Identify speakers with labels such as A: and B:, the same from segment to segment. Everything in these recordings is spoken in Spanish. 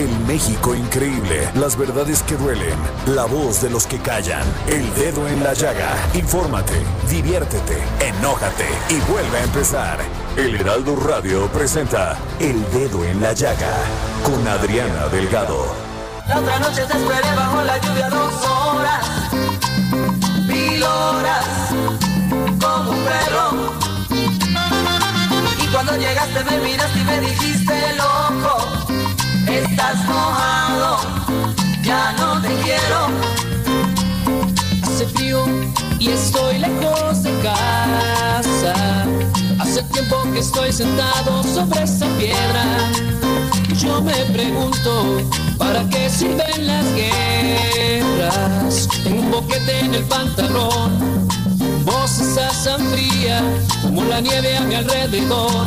A: El México increíble. Las verdades que duelen. La voz de los que callan. El dedo en la llaga. Infórmate, diviértete, enójate y vuelve a empezar. El Heraldo Radio presenta El Dedo en la Llaga con Adriana Delgado.
B: La otra noche te esperé bajo la lluvia dos horas, mil horas, como un perro. Y cuando llegaste me miraste y me dijiste, loco, estás mojado, ya no te quiero.
C: Hace frío y estoy lejos de casa. Hace tiempo que estoy sentado sobre esa piedra. Yo me pregunto, ¿para qué sirven las guerras? Tengo un boquete en el pantalón. Estás tan fría como la nieve a mi alrededor.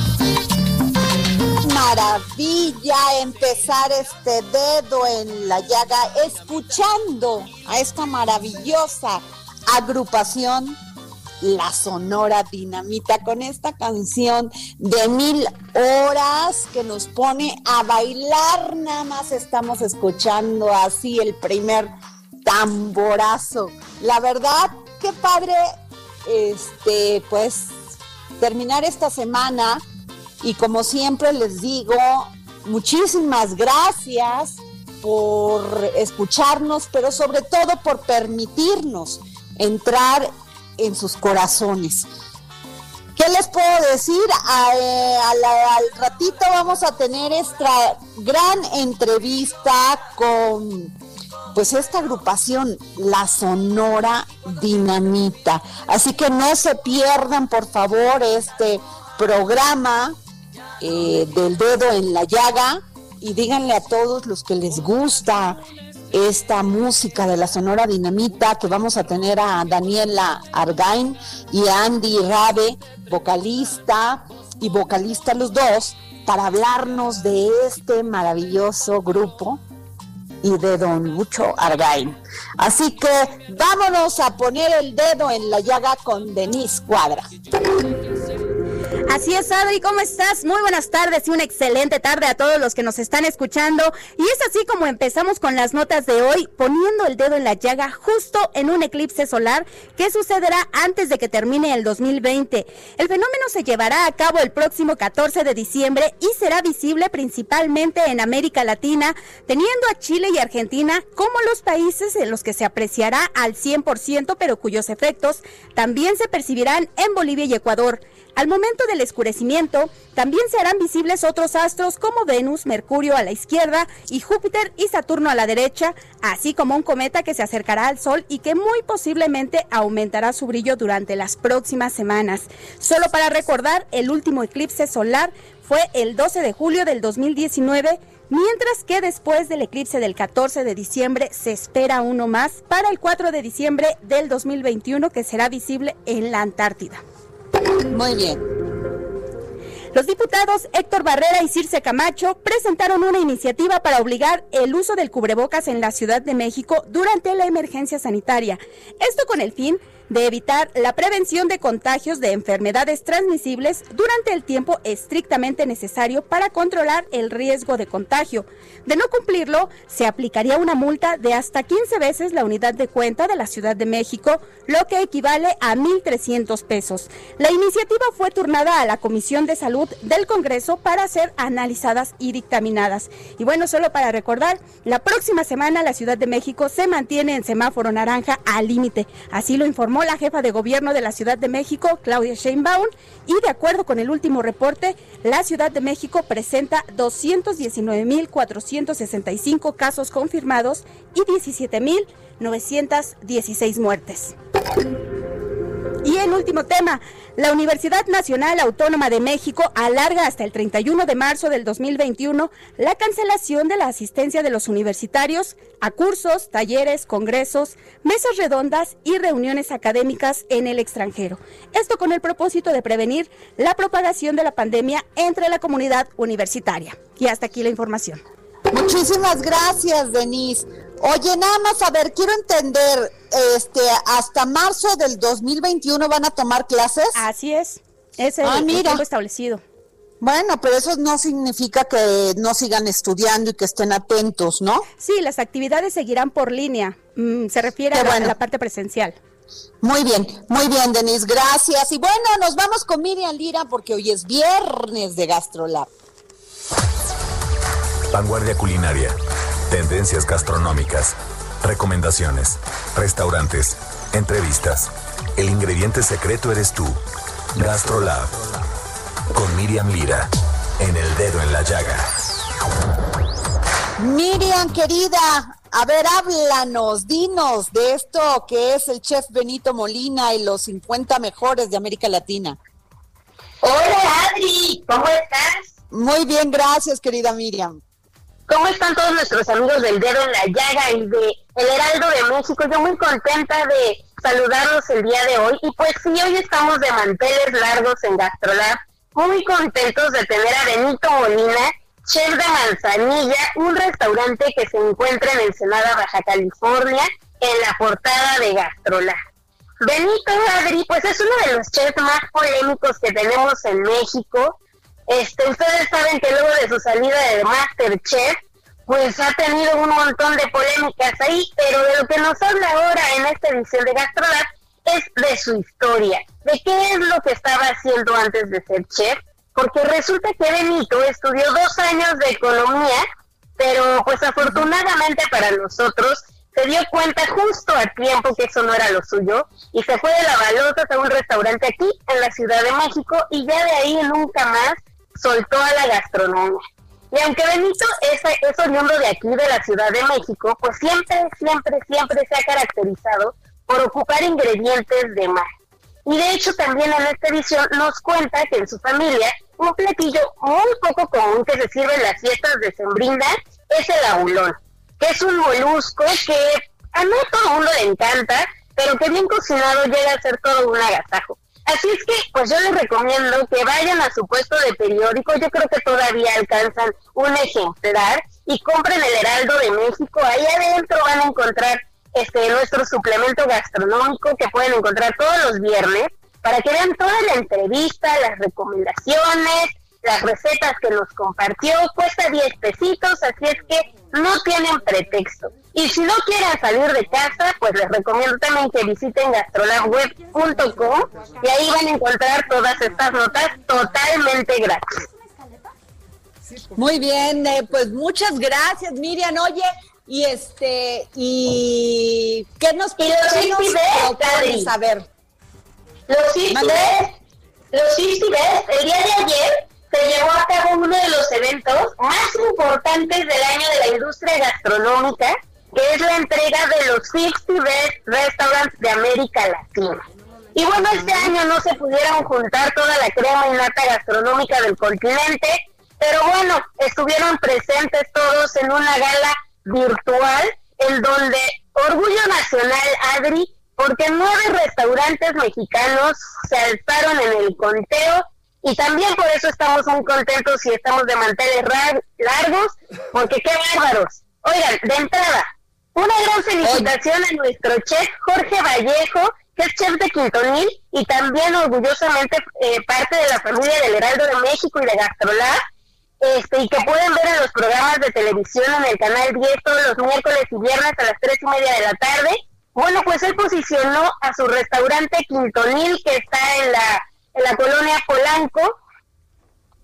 D: Maravilla empezar este dedo en la llaga escuchando a esta maravillosa agrupación La Sonora Dinamita con esta canción de mil horas que nos pone a bailar. Nada más estamos escuchando así el primer tamborazo. La verdad, qué padre, este, pues terminar esta semana y como siempre les digo, muchísimas gracias por escucharnos, pero sobre todo por permitirnos entrar en sus corazones. ¿Qué les puedo decir? Eh, al ratito vamos a tener esta gran entrevista con pues esta agrupación, la Sonora Dinamita. Así que no se pierdan, por favor, este programa eh, del dedo en la llaga y díganle a todos los que les gusta esta música de la Sonora Dinamita que vamos a tener a Daniela Argain y a Andy Rabe, vocalista y vocalista los dos, para hablarnos de este maravilloso grupo y de don Lucho Argain. Así que vámonos a poner el dedo en la llaga con Denise Cuadra.
E: Así es, Adri, ¿cómo estás? Muy buenas tardes y una excelente tarde a todos los que nos están escuchando. Y es así como empezamos con las notas de hoy, poniendo el dedo en la llaga justo en un eclipse solar que sucederá antes de que termine el 2020. El fenómeno se llevará a cabo el próximo 14 de diciembre y será visible principalmente en América Latina, teniendo a Chile y Argentina como los países en los que se apreciará al 100%, pero cuyos efectos también se percibirán en Bolivia y Ecuador. Al momento del escurecimiento, también se harán visibles otros astros como Venus, Mercurio a la izquierda y Júpiter y Saturno a la derecha, así como un cometa que se acercará al Sol y que muy posiblemente aumentará su brillo durante las próximas semanas. Solo para recordar, el último eclipse solar fue el 12 de julio del 2019, mientras que después del eclipse del 14 de diciembre se espera uno más para el 4 de diciembre del 2021 que será visible en la Antártida.
D: Muy bien.
E: Los diputados Héctor Barrera y Circe Camacho presentaron una iniciativa para obligar el uso del cubrebocas en la Ciudad de México durante la emergencia sanitaria. Esto con el fin evitar la prevención de contagios de enfermedades transmisibles durante el tiempo estrictamente necesario para controlar el riesgo de contagio. De no cumplirlo, se aplicaría una multa de hasta 15 veces la unidad de cuenta de la Ciudad de México, lo que equivale a 1.300 pesos. La iniciativa fue turnada a la Comisión de Salud del Congreso para ser analizadas y dictaminadas. Y bueno, solo para recordar, la próxima semana la Ciudad de México se mantiene en semáforo naranja al límite. Así lo informó la jefa de gobierno de la Ciudad de México, Claudia Sheinbaum, y de acuerdo con el último reporte, la Ciudad de México presenta 219.465 casos confirmados y 17.916 muertes. Y en último tema, la Universidad Nacional Autónoma de México alarga hasta el 31 de marzo del 2021 la cancelación de la asistencia de los universitarios a cursos, talleres, congresos, mesas redondas y reuniones académicas en el extranjero. Esto con el propósito de prevenir la propagación de la pandemia entre la comunidad universitaria. Y hasta aquí la información.
D: Muchísimas gracias, Denise. Oye, nada más a ver, quiero entender, este, hasta marzo del 2021 van a tomar clases.
E: Así es, es el, ah, mira. establecido.
D: Bueno, pero eso no significa que no sigan estudiando y que estén atentos, ¿no?
E: Sí, las actividades seguirán por línea. Mm, se refiere a la, parte presencial.
D: Muy bien, muy bien, Denise, gracias. Y bueno, nos vamos con Miriam Lira porque hoy es viernes de GastroLab.
A: Vanguardia culinaria Tendencias gastronómicas, recomendaciones, restaurantes, entrevistas. El ingrediente secreto eres tú. GastroLab. Con Miriam Lira. En el dedo en la llaga.
D: Miriam, querida, a ver, háblanos, dinos de esto que es el chef Benito Molina y los 50 mejores de América Latina.
F: Hola, Adri, ¿cómo estás?
D: Muy bien, gracias, querida Miriam.
F: ¿Cómo están todos nuestros amigos del dedo en la llaga y de El Heraldo de México? Yo muy contenta de saludarlos el día de hoy. Y pues sí, hoy estamos de manteles largos en Gastrolab, muy contentos de tener a Benito Molina, chef de Manzanilla, un restaurante que se encuentra en Ensenada, Baja California, en la portada de Gastrolab. Benito Adri, pues es uno de los chefs más polémicos que tenemos en México este, ustedes saben que luego de su salida de Masterchef, pues ha tenido un montón de polémicas ahí, pero de lo que nos habla ahora en esta edición de Gastrolab es de su historia, de qué es lo que estaba haciendo antes de ser chef, porque resulta que Benito estudió dos años de economía, pero pues afortunadamente para nosotros se dio cuenta justo a tiempo que eso no era lo suyo y se fue de la balota a un restaurante aquí en la Ciudad de México y ya de ahí nunca más soltó a la gastronomía. Y aunque Benito es, es oriundo de aquí, de la Ciudad de México, pues siempre, siempre, siempre se ha caracterizado por ocupar ingredientes de mar. Y de hecho también en esta edición nos cuenta que en su familia un platillo muy poco común que se sirve en las fiestas de Sembrina es el aulón, que es un molusco que a no todo mundo le encanta, pero que bien cocinado llega a ser todo un agasajo. Así es que, pues yo les recomiendo que vayan a su puesto de periódico, yo creo que todavía alcanzan un ejemplar, y compren el Heraldo de México. Ahí adentro van a encontrar este nuestro suplemento gastronómico que pueden encontrar todos los viernes para que vean toda la entrevista, las recomendaciones, las recetas que nos compartió. Cuesta 10 pesitos, así es que no tienen pretexto. Y si no quieren salir de casa, pues les recomiendo también que visiten gastrolabweb.com y ahí van a encontrar todas estas notas totalmente gratis.
D: Muy bien, eh, pues muchas gracias, Miriam. Oye, y este, y ¿qué nos
F: y los
D: saber?
F: Los ICIBES, los el día de ayer se llevó a cabo uno de los eventos más importantes del año de la industria gastronómica, que es la entrega de los 60 Best Restaurants de América Latina. Y bueno, este año no se pudieron juntar toda la crema y nata gastronómica del continente, pero bueno, estuvieron presentes todos en una gala virtual en donde Orgullo Nacional Adri, porque nueve restaurantes mexicanos se alzaron en el conteo y también por eso estamos muy contentos y estamos de manteles largos, porque qué bárbaros. Oigan, de entrada, una gran felicitación a nuestro chef Jorge Vallejo que es chef de Quintonil y también orgullosamente eh, parte de la familia del Heraldo de México y de Gastrolab, este, y que pueden ver en los programas de televisión en el canal 10 todos los miércoles y viernes a las 3 y media de la tarde. Bueno, pues él posicionó a su restaurante Quintonil, que está en la, en la colonia Polanco,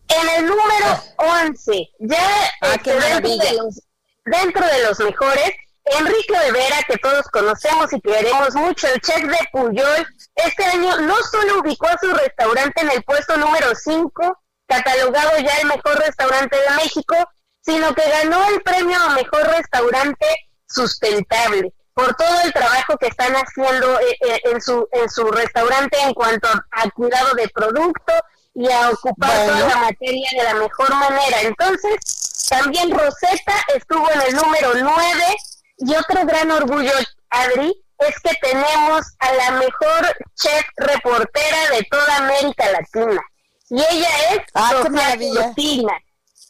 F: en el número 11. Ya
D: ah,
F: este, dentro, de los, dentro de los mejores, Enrique Olvera, que todos conocemos y queremos mucho, el chef de Puyol, este año no solo ubicó a su restaurante en el puesto número 5, catalogado ya el mejor restaurante de México, sino que ganó el premio a mejor restaurante sustentable por todo el trabajo que están haciendo eh, eh, en su en su restaurante en cuanto a cuidado de producto y a ocupar toda la materia de la mejor manera. Entonces, también Rosetta estuvo en el número 9 y otro gran orgullo, Adri, es que tenemos a la mejor chef reportera de toda América Latina. Y ella es
D: ah,
F: Sofía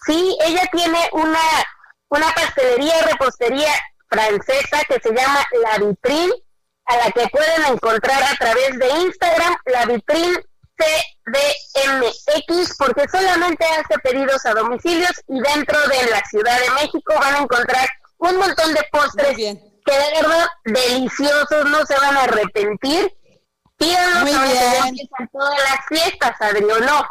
F: Sí, ella tiene una, una pastelería y repostería francesa que se llama La Vitrine, a la que pueden encontrar a través de Instagram, La Vitrine CDMX, porque solamente hace pedidos a domicilios y dentro de la Ciudad de México van a encontrar un montón de postres que de verdad deliciosos, no se van a arrepentir. Pídanlos empiezan todas las fiestas, Adri, no?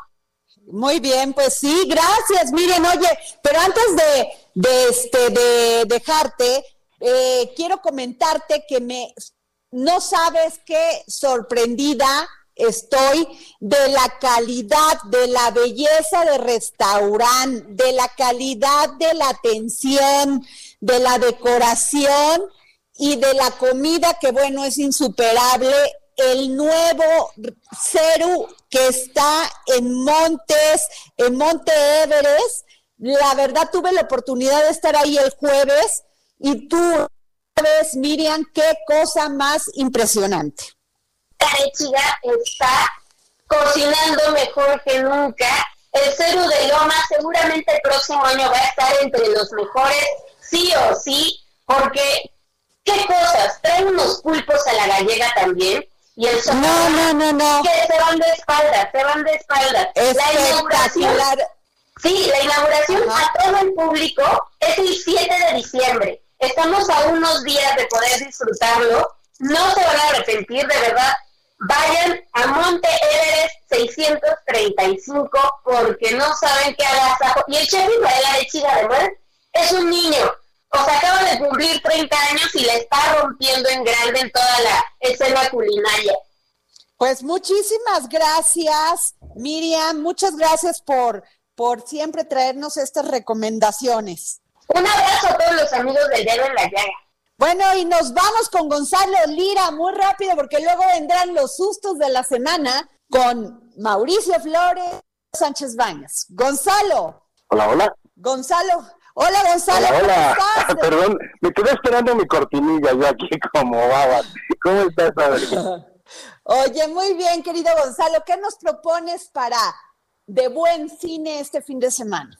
D: Muy bien, pues sí, gracias. Miren, oye, pero antes de, de este, de dejarte, eh, quiero comentarte que me, no sabes qué sorprendida estoy de la calidad, de la belleza de restaurante, de la calidad de la atención, de la decoración y de la comida que bueno, es insuperable. El nuevo Ceru que está en Montes, en Monte Everest. La verdad tuve la oportunidad de estar ahí el jueves y tú sabes, Miriam, qué cosa más impresionante.
F: Carechiga está cocinando mejor que nunca. El Ceru de Loma seguramente el próximo año va a estar entre los mejores, sí o sí, porque ¿qué cosas? Trae unos pulpos a la gallega también. Y el
D: no, no, no, no.
F: Que se van de espaldas, se van de espaldas. La inauguración, sí, la inauguración a todo el público es el 7 de diciembre. Estamos a unos días de poder disfrutarlo. No se van a arrepentir, de verdad vayan a Monte Everest 635 porque no saben qué agasajo. Y el chef Israel Arechiga, además, es un niño. O sea, acaba de cumplir 30 años y le está rompiendo en grande en toda la escena culinaria.
D: Pues muchísimas gracias, Miriam. Muchas gracias por, por siempre traernos estas recomendaciones.
F: Un abrazo a todos los amigos del dedo en la llaga.
D: Bueno, y nos vamos con Gonzalo Lira muy rápido porque luego vendrán los sustos de la semana con Mauricio Flores Sánchez Bañas. Gonzalo.
G: Hola, hola.
D: Gonzalo. Hola, Gonzalo.
G: Hola, hola. Perdón, me quedé esperando mi cortinilla yo aquí como babas. ¿Cómo estás,
D: Oye, muy bien, querido Gonzalo. ¿Qué nos propones para de buen cine este fin de semana?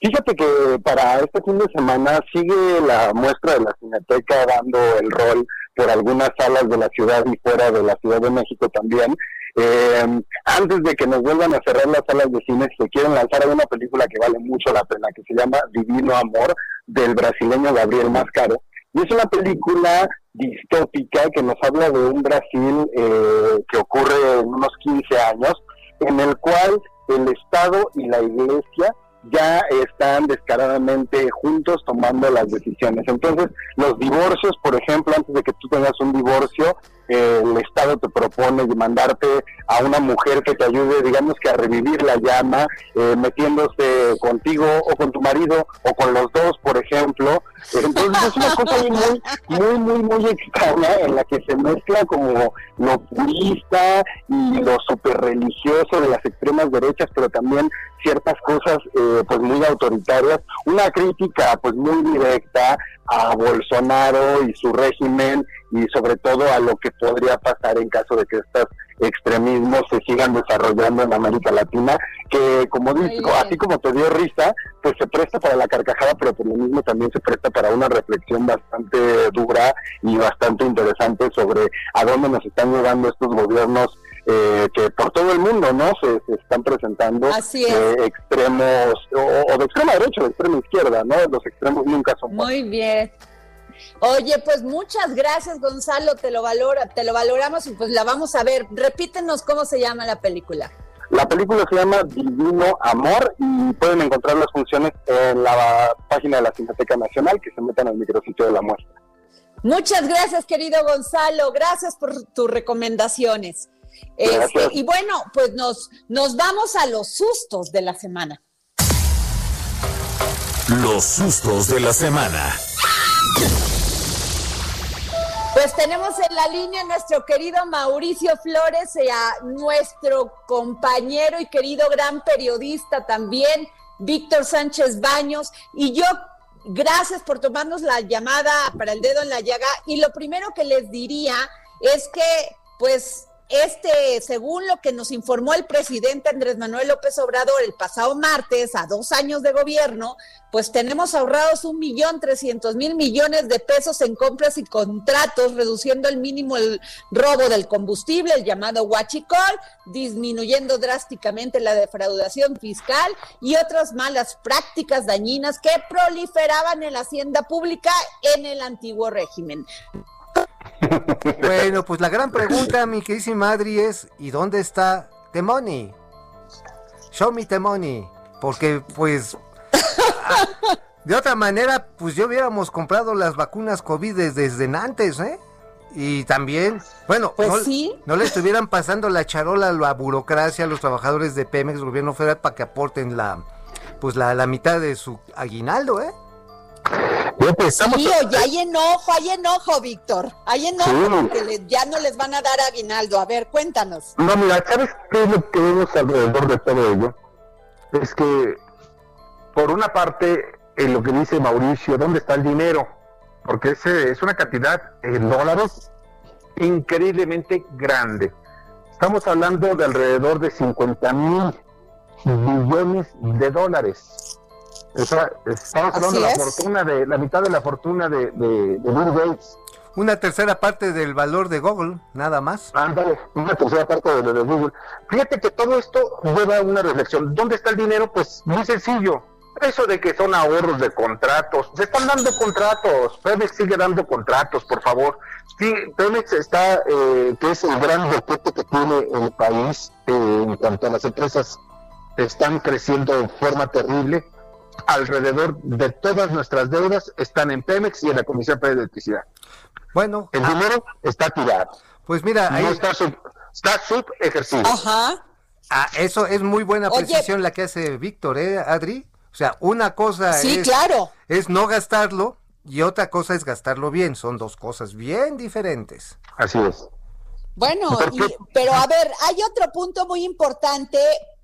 G: Fíjate que para este fin de semana sigue la muestra de la Cineteca dando el rol por algunas salas de la ciudad y fuera de la Ciudad de México también. Eh, antes de que nos vuelvan a cerrar las salas de cine, se quieren lanzar una película que vale mucho la pena, que se llama Divino Amor, del brasileño Gabriel Mascaro. Y es una película distópica que nos habla de un Brasil eh, que ocurre en unos 15 años, en el cual el Estado y la Iglesia ya están descaradamente juntos tomando las decisiones. Entonces, los divorcios, por ejemplo, antes de que tú tengas un divorcio, el Estado te propone mandarte a una mujer que te ayude, digamos que a revivir la llama, eh, metiéndose contigo o con tu marido o con los dos, por ejemplo. Entonces es una cosa muy, muy, muy, muy extraña en la que se mezcla como lo purista y lo super religioso de las extremas derechas, pero también ciertas cosas eh, pues muy autoritarias, una crítica pues muy directa a Bolsonaro y su régimen y sobre todo a lo que podría pasar en caso de que estos extremismos se sigan desarrollando en América Latina, que como digo, así como te dio risa, pues se presta para la carcajada, pero por lo mismo también se presta para una reflexión bastante dura y bastante interesante sobre a dónde nos están llevando estos gobiernos eh, que por todo el mundo no se, están presentando
D: eh,
G: extremos o, de extrema derecha o de extrema izquierda, ¿no? Los extremos nunca son
D: Muy bien. Oye, pues muchas gracias, Gonzalo, te lo valora, te lo valoramos y pues la vamos a ver. Repítenos cómo se llama la película.
G: La película se llama Divino Amor y pueden encontrar las funciones en la página de la Cineteca Nacional que se metan al micrositio de la muestra.
D: Muchas gracias, querido Gonzalo. Gracias por tus recomendaciones. Este, y bueno, pues nos, nos vamos a los sustos de la semana.
A: Los sustos de la semana.
D: Pues tenemos en la línea nuestro querido Mauricio Flores, a nuestro compañero y querido gran periodista también, Víctor Sánchez Baños. Y yo, gracias por tomarnos la llamada para el dedo en la llaga. Y lo primero que les diría es que, pues, este, según lo que nos informó el presidente Andrés Manuel López Obrador el pasado martes, a dos años de gobierno, pues tenemos ahorrados un millón trescientos mil millones de pesos en compras y contratos, reduciendo el mínimo el robo del combustible, el llamado huachicol, disminuyendo drásticamente la defraudación fiscal y otras malas prácticas dañinas que proliferaban en la hacienda pública en el antiguo régimen.
H: Bueno, pues la gran pregunta, mi queridísima Adri, es ¿y dónde está the money? Show me the money. Porque, pues, de otra manera, pues ya hubiéramos comprado las vacunas COVID desde antes, ¿eh? Y también, bueno,
D: pues
H: no,
D: sí.
H: no le estuvieran pasando la charola a la burocracia a los trabajadores de Pemex, gobierno federal, para que aporten la, pues la, la mitad de su aguinaldo, ¿eh?
D: Sí, oye, hay enojo, hay enojo, Víctor. Hay enojo porque ya no les van a dar aguinaldo. A ver, cuéntanos.
G: No, mira, ¿sabes qué es lo que vemos alrededor de todo ello? Es que, por una parte, en lo que dice Mauricio, ¿dónde está el dinero? Porque ese es una cantidad en dólares increíblemente grande. Estamos hablando de alrededor de 50 mil millones de dólares estamos hablando de la fortuna de la mitad de la fortuna de, de, Bill Gates.
H: Una tercera parte del valor de Google, nada más.
G: Ándale, una tercera parte de, de Google. Fíjate que todo esto lleva a una reflexión. ¿Dónde está el dinero? Pues muy sencillo. Eso de que son ahorros de contratos, se están dando contratos. Pemex sigue dando contratos, por favor. Sí, Pemex está, eh, que es el gran reporte que tiene el país eh, en cuanto a las empresas, están creciendo de forma terrible alrededor de todas nuestras deudas están en Pemex y en la Comisión de Electricidad.
H: Bueno.
G: El dinero está tirado.
H: Pues mira,
G: ahí... está, sub, está subejercido.
D: Ajá.
H: Ah, eso es muy buena precisión la que hace Víctor, ¿eh, Adri? O sea, una cosa
D: sí,
H: es,
D: claro.
H: es no gastarlo y otra cosa es gastarlo bien. Son dos cosas bien diferentes.
G: Así es.
D: Bueno, pero a ver, hay otro punto muy importante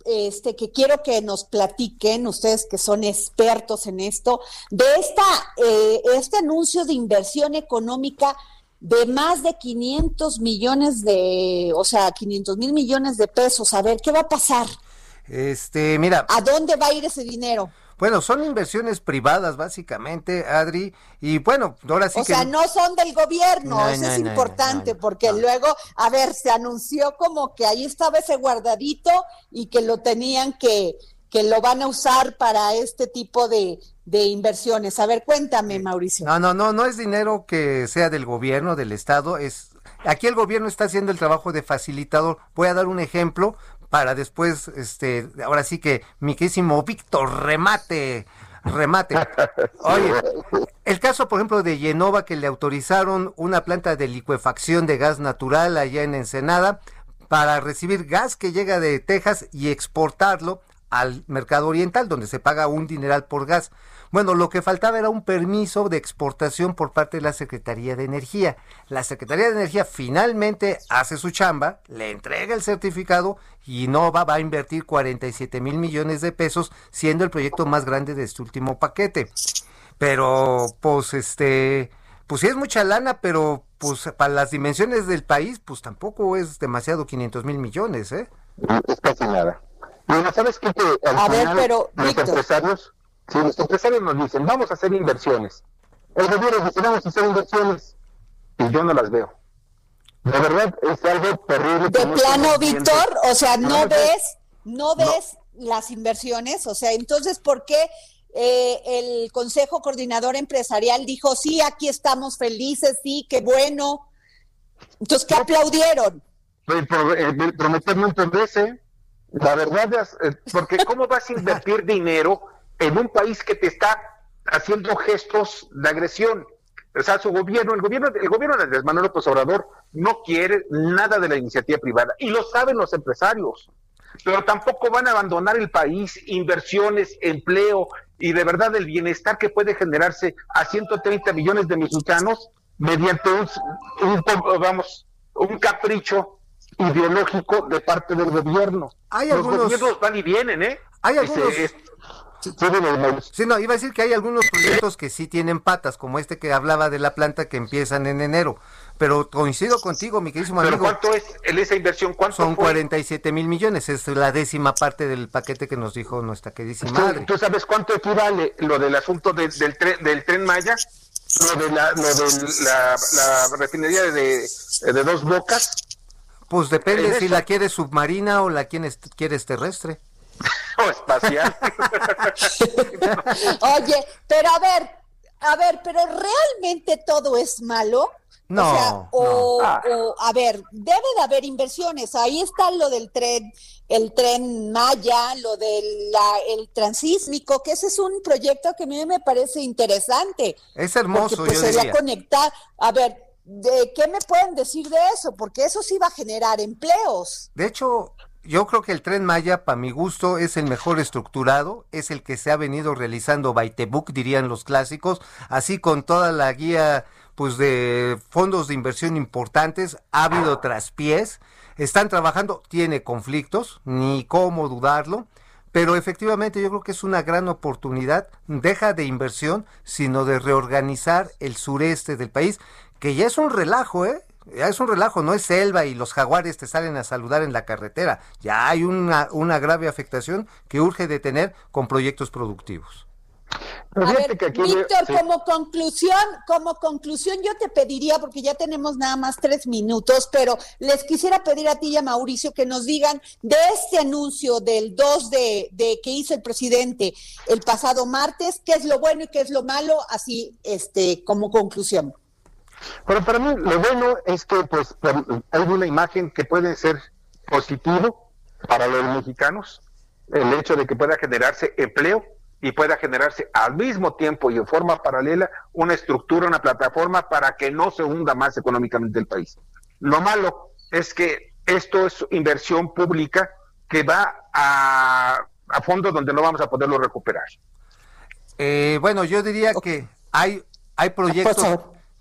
D: este, que quiero que nos platiquen, ustedes que son expertos en esto, de esta, eh, este anuncio de inversión económica de más de 500 millones de, o sea, 500 mil millones de pesos. A ver, ¿qué va a pasar?
H: Este, mira.
D: ¿A dónde va a ir ese dinero?
H: Bueno, son inversiones privadas básicamente, Adri, y bueno, ahora sí
D: o sea, no son del gobierno, eso es importante, porque luego, a ver, se anunció como que ahí estaba ese guardadito y que lo tenían que, que lo van a usar para este tipo de, de inversiones. A ver, cuéntame, Mauricio.
H: No, no, no, no es dinero que sea del gobierno, del Estado, es... Aquí el gobierno está haciendo el trabajo de facilitador. Voy a dar un ejemplo para después, este, ahora sí que mi querísimo Víctor, remate, remate. Oye, el caso, por ejemplo, de Yenova, que le autorizaron una planta de licuefacción de gas natural allá en Ensenada para recibir gas que llega de Texas y exportarlo al mercado oriental, donde se paga un dineral por gas. Bueno, lo que faltaba era un permiso de exportación por parte de la Secretaría de Energía. La Secretaría de Energía finalmente hace su chamba, le entrega el certificado y Nova va a invertir 47 mil millones de pesos, siendo el proyecto más grande de este último paquete. Pero, pues, este, pues sí es mucha lana, pero pues para las dimensiones del país, pues tampoco es demasiado 500 mil millones, ¿eh?
I: Es casi nada. Bueno, ¿sabes qué? Que al
D: A ver, pero,
I: los
D: Víctor.
I: empresarios, si los empresarios nos dicen, vamos a hacer inversiones, el gobierno dice, vamos a hacer inversiones, y yo no las veo. De verdad, es algo terrible.
D: De
I: no
D: plano. Víctor, o sea, no ves, no ves las inversiones, o sea, entonces, ¿por qué eh, el Consejo Coordinador Empresarial dijo, sí, aquí estamos felices, sí, qué bueno? Entonces, ¿qué aplaudieron?
I: Pues, pro- eh, prometer no entendece. La verdad es, eh, porque ¿cómo vas a invertir dinero en un país que te está haciendo gestos de agresión? O sea, su gobierno, el gobierno, el gobierno de Andrés Manuel López Obrador no quiere nada de la iniciativa privada y lo saben los empresarios. Pero tampoco van a abandonar el país, inversiones, empleo y de verdad el bienestar que puede generarse a 130 millones de mexicanos mediante un, un, vamos, un capricho ideológico de parte del gobierno.
H: Hay
I: Los
H: algunos-
I: gobiernos van y vienen, ¿eh?
H: Hay algunos-
I: sí,
H: no, iba a decir que hay algunos proyectos que sí tienen patas, como este que hablaba de la planta que empiezan en enero. Pero coincido contigo, mi querísimo
I: Pero
H: amigo.
I: ¿cuánto es en esa inversión? ¿Cuánto
H: Son
I: fue?
H: 47 mil millones, es la décima parte del paquete que nos dijo nuestra queridísima
I: ¿Tú,
H: madre.
I: tú sabes cuánto equivale lo del asunto de- del, tren, del tren Maya? Lo de la, lo de la, la refinería de, de dos bocas.
H: Pues depende
I: en
H: si
I: eso-
H: la quieres submarina o la quieres, quieres terrestre.
I: O espacial.
D: Oye, pero a ver, a ver, pero realmente todo es malo.
H: No,
D: o sea, o,
I: no.
D: o, a ver, debe de haber inversiones. Ahí está lo del tren, el tren Maya, lo del la- el transísmico, que ese es un proyecto que a mí me parece interesante.
H: Es hermoso,
D: porque, pues,
H: yo
D: sería
H: diría.
D: conectar. A ver, ¿de qué me pueden decir de eso? Porque eso sí va a generar empleos.
H: De hecho, yo creo que el tren Maya, para mi gusto, es el mejor estructurado, es el que se ha venido realizando by dirían los clásicos, así con toda la guía pues de fondos de inversión importantes, ha habido traspiés, están trabajando, tiene conflictos, ni cómo dudarlo, pero efectivamente yo creo que es una gran oportunidad, deja de inversión, sino de reorganizar el sureste del país, que ya es un relajo, ¿eh? Ya es un relajo, no es selva y los jaguares te salen a saludar en la carretera. Ya hay una, una grave afectación que urge detener con proyectos productivos.
D: A ver, Víctor,
I: sí.
D: como conclusión, como conclusión, yo te pediría, porque ya tenemos nada más tres minutos, pero les quisiera pedir a ti y a Mauricio que nos digan de este anuncio del 2 de, de que hizo el presidente el pasado martes, qué es lo bueno y qué es lo malo, así, este, como conclusión.
I: Pero para mí lo bueno es que pues hay una imagen que puede ser positivo para los mexicanos, el hecho de que pueda generarse empleo y pueda generarse al mismo tiempo y en forma paralela una estructura, una plataforma para que no se hunda más económicamente el país. Lo malo es que esto es inversión pública que va a, a fondos donde no vamos a poderlo recuperar.
H: Eh, bueno, yo diría que hay, hay proyectos.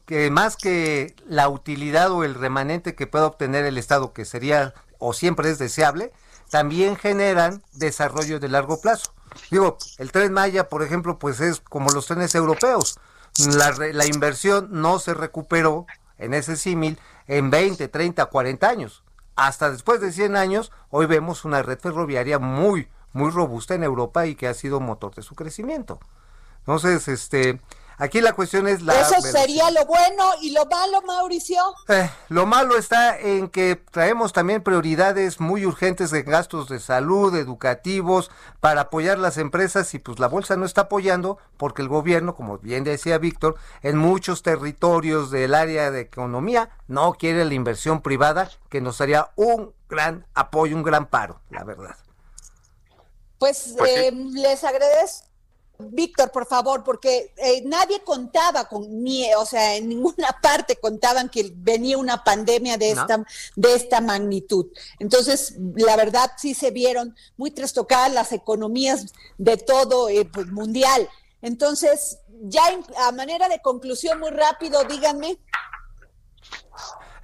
H: Que más que la utilidad o el remanente que pueda obtener el Estado, que sería o siempre es deseable, también generan desarrollo de largo plazo. Digo, el tren Maya, por ejemplo, pues es como los trenes europeos. La, inversión no se recuperó en ese símil en 20, 30, 40 años. Hasta después de 100 años, hoy vemos una red ferroviaria muy, muy robusta en Europa y que ha sido motor de su crecimiento. Entonces, este, aquí la cuestión es la...
D: Eso
H: velocidad.
D: sería lo bueno y lo malo, Mauricio.
H: Eh, lo malo está en que traemos también prioridades muy urgentes de gastos de salud, educativos, para apoyar las empresas y pues la bolsa no está apoyando porque el gobierno, como bien decía Víctor, en muchos territorios del área de economía no quiere la inversión privada que nos haría un gran apoyo, un gran paro, la verdad.
D: Pues,
I: Pues sí.
D: eh, les agradezco. Víctor, por favor, porque eh, nadie contaba con ni, o sea, en ninguna parte contaban que venía una pandemia de
H: No.
D: esta, de esta magnitud. Entonces, la verdad sí se vieron muy trastocadas las economías de todo eh, pues, mundial. Entonces, ya en- a manera de conclusión, muy rápido, díganme.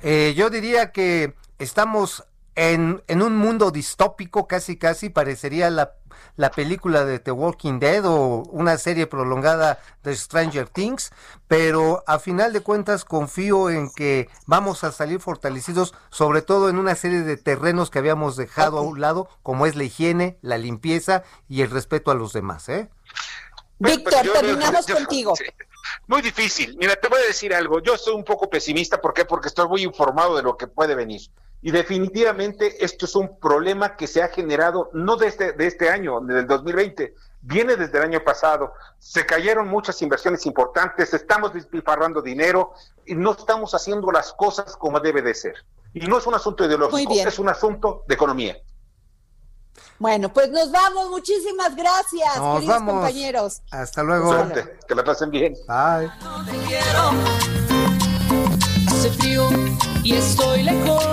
H: Eh, yo diría que estamos en, en un mundo distópico casi casi parecería la, la película de The Walking Dead o una serie prolongada de Stranger Things, pero a final de cuentas confío en que vamos a salir fortalecidos, sobre todo en una serie de terrenos que habíamos dejado a un lado, como es la higiene, la limpieza y el respeto a los demás, ¿eh?
D: Víctor, terminamos contigo.
I: Muy difícil. Mira, te voy a decir algo. Yo soy un poco pesimista. ¿Por qué? Porque estoy muy informado de lo que puede venir. Y definitivamente esto es un problema que se ha generado no desde este, de este año, del 2020, viene desde el año pasado. Se cayeron muchas inversiones importantes, estamos despilfarrando dinero y no estamos haciendo las cosas como debe de ser. Y no es un asunto ideológico, es un asunto de economía.
D: Bueno, pues nos vamos. Muchísimas gracias,
H: Nos
D: queridos
H: vamos.
D: compañeros.
H: Hasta luego.
I: Suerte, que la pasen bien.
H: Bye.
C: Hace frío y estoy lejos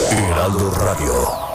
A: Heraldo Radio.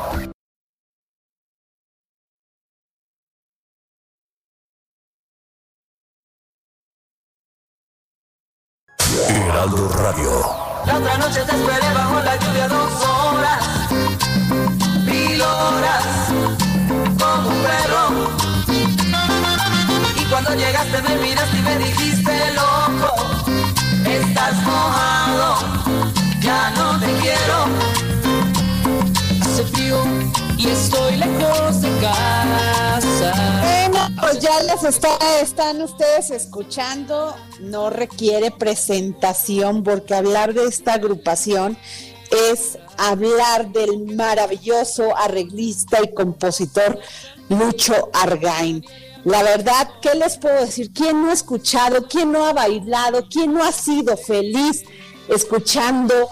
D: Están ustedes escuchando. No requiere presentación porque hablar de esta agrupación es hablar del maravilloso arreglista y compositor Lucho Argain. La verdad, ¿qué les puedo decir? ¿Quién no ha escuchado? ¿Quién no ha bailado? ¿Quién no ha sido feliz escuchando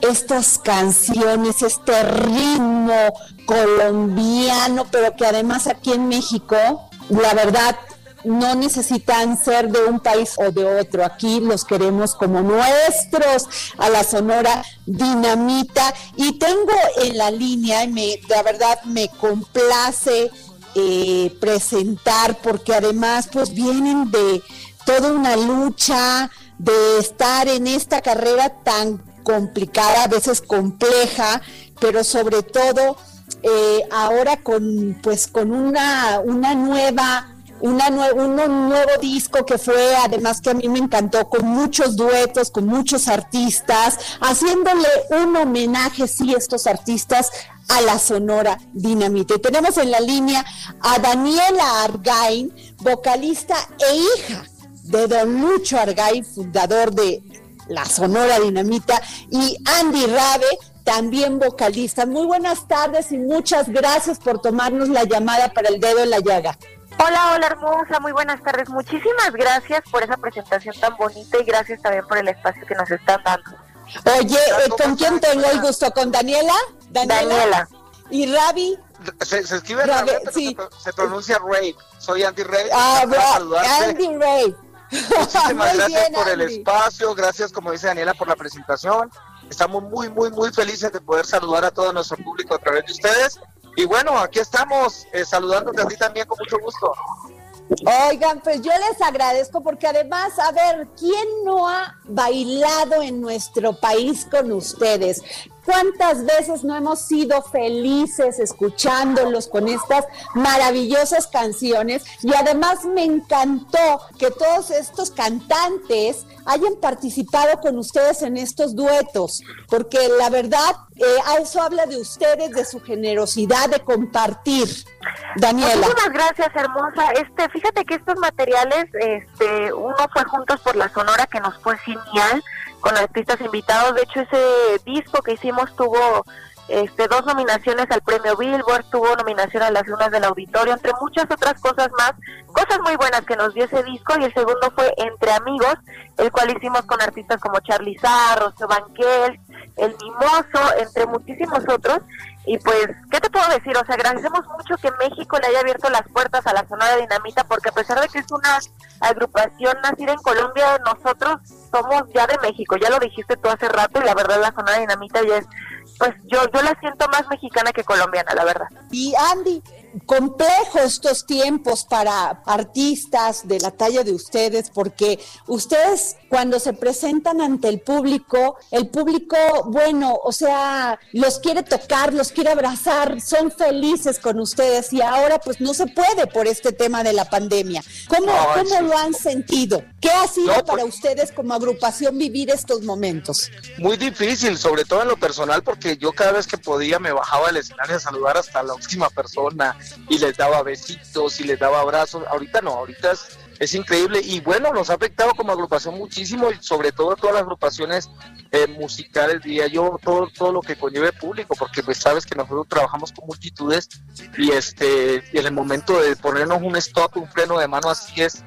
D: estas canciones, este ritmo colombiano, pero que además aquí en México, la verdad, no necesitan ser de un país o de otro. Aquí los queremos como nuestros, a la Sonora Dinamita. Y tengo en la línea, y me, la verdad me complace eh, presentar, porque además pues vienen de toda una lucha, de estar en esta carrera tan complicada, a veces compleja, pero sobre todo eh, ahora con pues con una, una nueva una nue- un nuevo disco que fue, además que a mí me encantó, con muchos duetos, con muchos artistas, haciéndole un homenaje, sí, estos artistas a la Sonora Dinamita. Y tenemos en la línea a Daniela Argain, vocalista e hija de Don Lucho Argain, fundador de la Sonora Dinamita, y Andy Rabe, también vocalista. Muy buenas tardes y muchas gracias por tomarnos la llamada para el dedo en la llaga.
F: Hola, hola hermosa, muy buenas tardes. Muchísimas gracias por esa presentación tan bonita y gracias también por el espacio que nos están dando.
D: Oye, eh, ¿con quién tengo el gusto? ¿Con Daniela?
F: Daniela.
D: ¿Y Ravi?
J: Se, se escribe pero
D: sí.
J: se, pro- se pronuncia Ray. Soy Andy Ray.
D: Ah. Andy Ray.
J: Muchísimas
D: Muy
J: gracias
D: bien,
J: por el espacio, gracias, como dice Daniela, por la presentación. Estamos muy, muy, muy felices de poder saludar a todo nuestro público a través de ustedes. Y bueno, aquí estamos eh, saludándote a ti también con mucho gusto.
D: Oigan, pues yo les agradezco porque además, a ver, ¿quién no ha bailado en nuestro país con ustedes? ¿Cuántas veces no hemos sido felices escuchándolos con estas maravillosas canciones? Y además me encantó que todos estos cantantes hayan participado con ustedes en estos duetos, porque la verdad, eh, eso habla de ustedes, de su generosidad de compartir. Daniela.
F: Muchísimas gracias, hermosa. Este, fíjate que estos materiales, este, uno fue Juntos por la Sonora, que nos fue genial, con artistas invitados. De hecho, ese disco que hicimos tuvo
K: este, dos nominaciones al premio Billboard, tuvo nominación a las lunas del auditorio, entre muchas otras cosas más, cosas muy buenas que nos dio ese disco y el segundo fue Entre Amigos, el cual hicimos con artistas como Charlie Sarro, Banquel, El Mimoso, entre muchísimos otros. Y pues, ¿qué te puedo decir? O sea, agradecemos mucho que México le haya abierto las puertas a la zona de Dinamita, porque a pesar de que es una agrupación nacida en Colombia, nosotros somos ya de México, ya lo dijiste tú hace rato, y la verdad la zona de Dinamita ya es pues yo, yo la siento más mexicana que colombiana, la verdad.
D: Y Andy, complejo estos tiempos para artistas de la talla de ustedes, porque ustedes cuando se presentan ante el público, el público, bueno, o sea, los quiere tocar, los quiere abrazar, son felices con ustedes y ahora pues no se puede por este tema de la pandemia. ¿Cómo, ¿cómo lo han sentido? ¿Qué ha sido para pues ustedes como agrupación vivir estos momentos?
J: Muy difícil, sobre todo en lo personal, porque yo cada vez que podía me bajaba al escenario a saludar hasta la última persona y les daba besitos y les daba abrazos. Ahorita no, ahorita es, es increíble. Y bueno, nos ha afectado como agrupación muchísimo y sobre todo todas las agrupaciones eh, musicales, diría yo, todo, todo lo que conlleve público, porque pues sabes que nosotros trabajamos con multitudes y este y en el momento de ponernos un stop, un freno de mano así es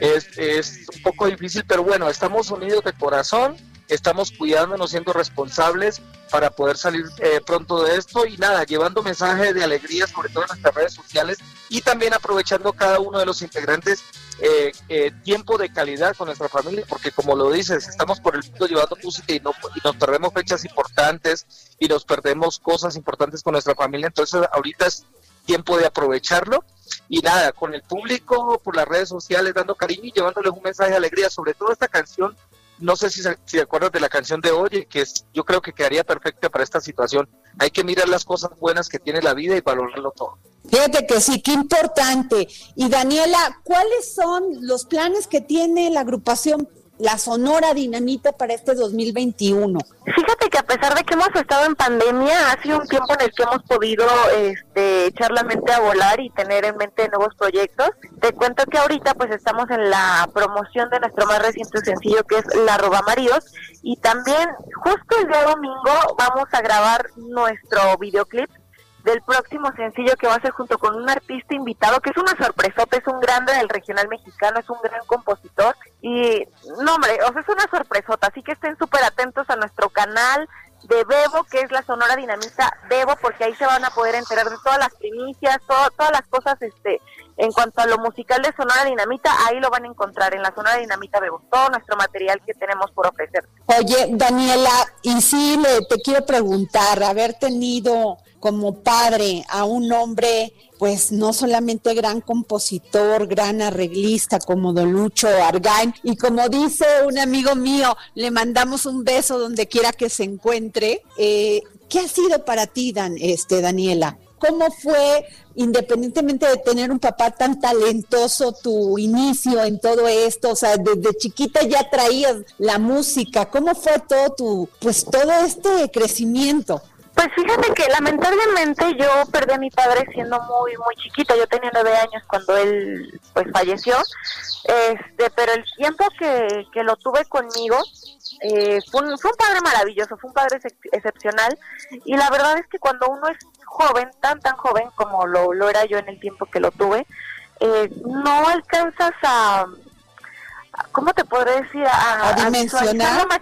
J: es, es un poco difícil, pero bueno, estamos unidos de corazón, estamos cuidándonos, siendo responsables para poder salir eh, pronto de esto y nada, llevando mensajes de alegría, sobre todo en nuestras redes sociales y también aprovechando cada uno de los integrantes eh, eh, tiempo de calidad con nuestra familia, porque como lo dices, estamos por el mundo llevando música y, no, y nos perdemos fechas importantes y nos perdemos cosas importantes con nuestra familia, entonces ahorita es tiempo de aprovecharlo y nada, con el público, por las redes sociales, dando cariño y llevándoles un mensaje de alegría, sobre todo esta canción. No sé si, si acuerdas de la canción de Oye, que es, yo creo que quedaría perfecta para esta situación. Hay que mirar las cosas buenas que tiene la vida y valorarlo todo.
D: Fíjate que sí, qué importante. Y Daniela, ¿cuáles son los planes que tiene la agrupación la Sonora Dinamita para este 2021?
K: Fíjate que a pesar de que hemos estado en pandemia, ha sido un tiempo en el que hemos podido este, echar la mente a volar y tener en mente nuevos proyectos. Te cuento que ahorita pues estamos en la promoción de nuestro más reciente sencillo que es La Roba Maridos y también justo el día domingo vamos a grabar nuestro videoclip del próximo sencillo que va a ser junto con un artista invitado que es una sorpresota, es un grande del regional mexicano, es un gran compositor y no hombre, o sea, es una sorpresota, así que estén súper atentos a nuestro canal de Bebo, que es la Sonora Dinamita Bebo, porque ahí se van a poder enterar de todas las primicias, todas las cosas este en cuanto a lo musical de Sonora Dinamita, ahí lo van a encontrar en la Sonora Dinamita Bebo, todo nuestro material que tenemos por ofrecer.
D: Oye, Daniela, y sí, le, te quiero preguntar, haber tenido como padre a un hombre, pues no solamente gran compositor, gran arreglista como Don Lucho Argain, y como dice un amigo mío, le mandamos un beso donde quiera que se encuentre. Eh, ¿Qué ha sido para ti, Dan, este, Daniela? ¿Cómo fue, independientemente de tener un papá tan talentoso, tu inicio en todo esto? O sea, desde chiquita ya traías la música. ¿Cómo fue todo tu, pues todo este crecimiento?
K: Pues fíjate que lamentablemente yo perdí a mi padre siendo muy muy chiquita, yo tenía nueve años cuando él pues falleció, este, pero el tiempo que, que lo tuve conmigo eh, fue, un, fue un padre maravilloso, fue un padre excepcional. Y la verdad es que cuando uno es joven, tan tan joven como lo, lo era yo en el tiempo que lo tuve, eh, no alcanzas a, ¿cómo te podré decir?
D: A, dimensionar,
K: a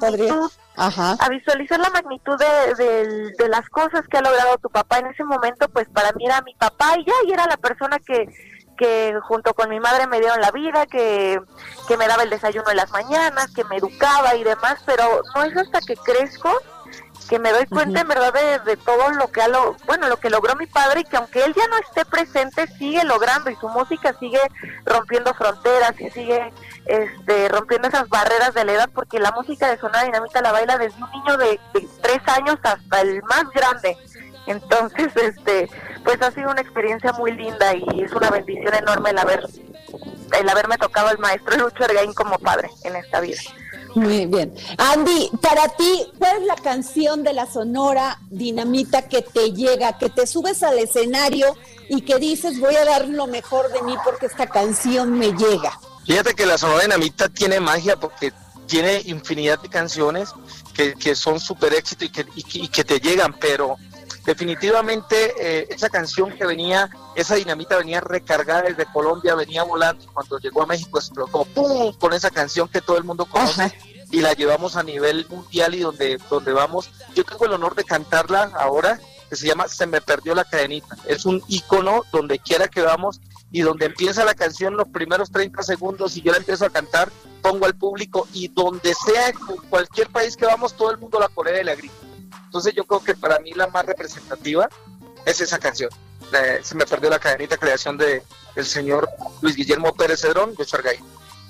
K: visualizar la magnitud de, de, las cosas que ha logrado tu papá en ese momento, pues para mí era mi papá y ya, y era la persona que, que junto con mi madre me dieron la vida, que, que me daba el desayuno en las mañanas, que me educaba y demás, pero no es hasta que crezco que me doy cuenta en verdad de, todo lo que lo, bueno lo que logró mi padre y que aunque él ya no esté presente sigue logrando y su música sigue rompiendo fronteras y sigue este rompiendo esas barreras de la edad porque la música de Sonora Dinamita la baila desde un niño de, tres años hasta el más grande. Entonces este pues ha sido una experiencia muy linda y es una bendición enorme el haber el haberme tocado el maestro Lucho Ergain como padre en esta vida
D: muy bien. Andy, para ti, ¿cuál es la canción de la Sonora Dinamita que te llega, que te subes al escenario y que dices voy a dar lo mejor de mí porque esta canción me llega?
J: Fíjate que la Sonora Dinamita tiene magia porque tiene infinidad de canciones que, son súper éxito y que, y que te llegan, pero definitivamente eh, esa canción que venía, esa dinamita venía recargada desde Colombia, venía volando y cuando llegó a México explotó ¡pum! con esa canción que todo el mundo conoce y la llevamos a nivel mundial y donde, donde vamos. Yo tengo el honor de cantarla ahora, que se llama Se me perdió la cadenita. Es un icono donde quiera que vamos y donde empieza la canción los primeros 30 segundos y yo la empiezo a cantar, pongo al público y donde sea, en cualquier país que vamos, todo el mundo la corea y la grita. Entonces yo creo que para mí la más representativa es esa canción. se me perdió la cadenita, creación de el señor Luis Guillermo Pérez Cedrón de Chargay.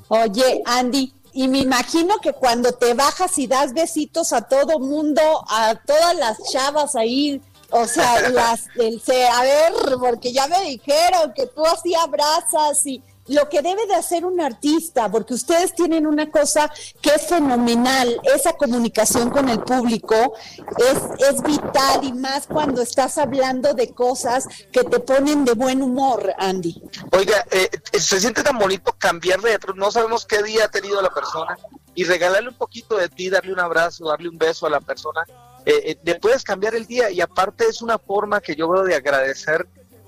D: Oye, Andy, y me imagino que cuando te bajas y das besitos a todo mundo, a todas las chavas ahí, o sea, las, el, a ver, porque ya me dijeron que tú así abrazas y lo que debe de hacer un artista, porque ustedes tienen una cosa que es fenomenal, esa comunicación con el público es, es vital y más cuando estás hablando de cosas que te ponen de buen humor, Andy.
J: Oiga, eh, se siente tan bonito cambiar de no sabemos qué día ha tenido la persona y regalarle un poquito de ti, darle un abrazo, darle un beso a la persona, eh, eh puedes cambiar el día y aparte es una forma que yo veo de agradecer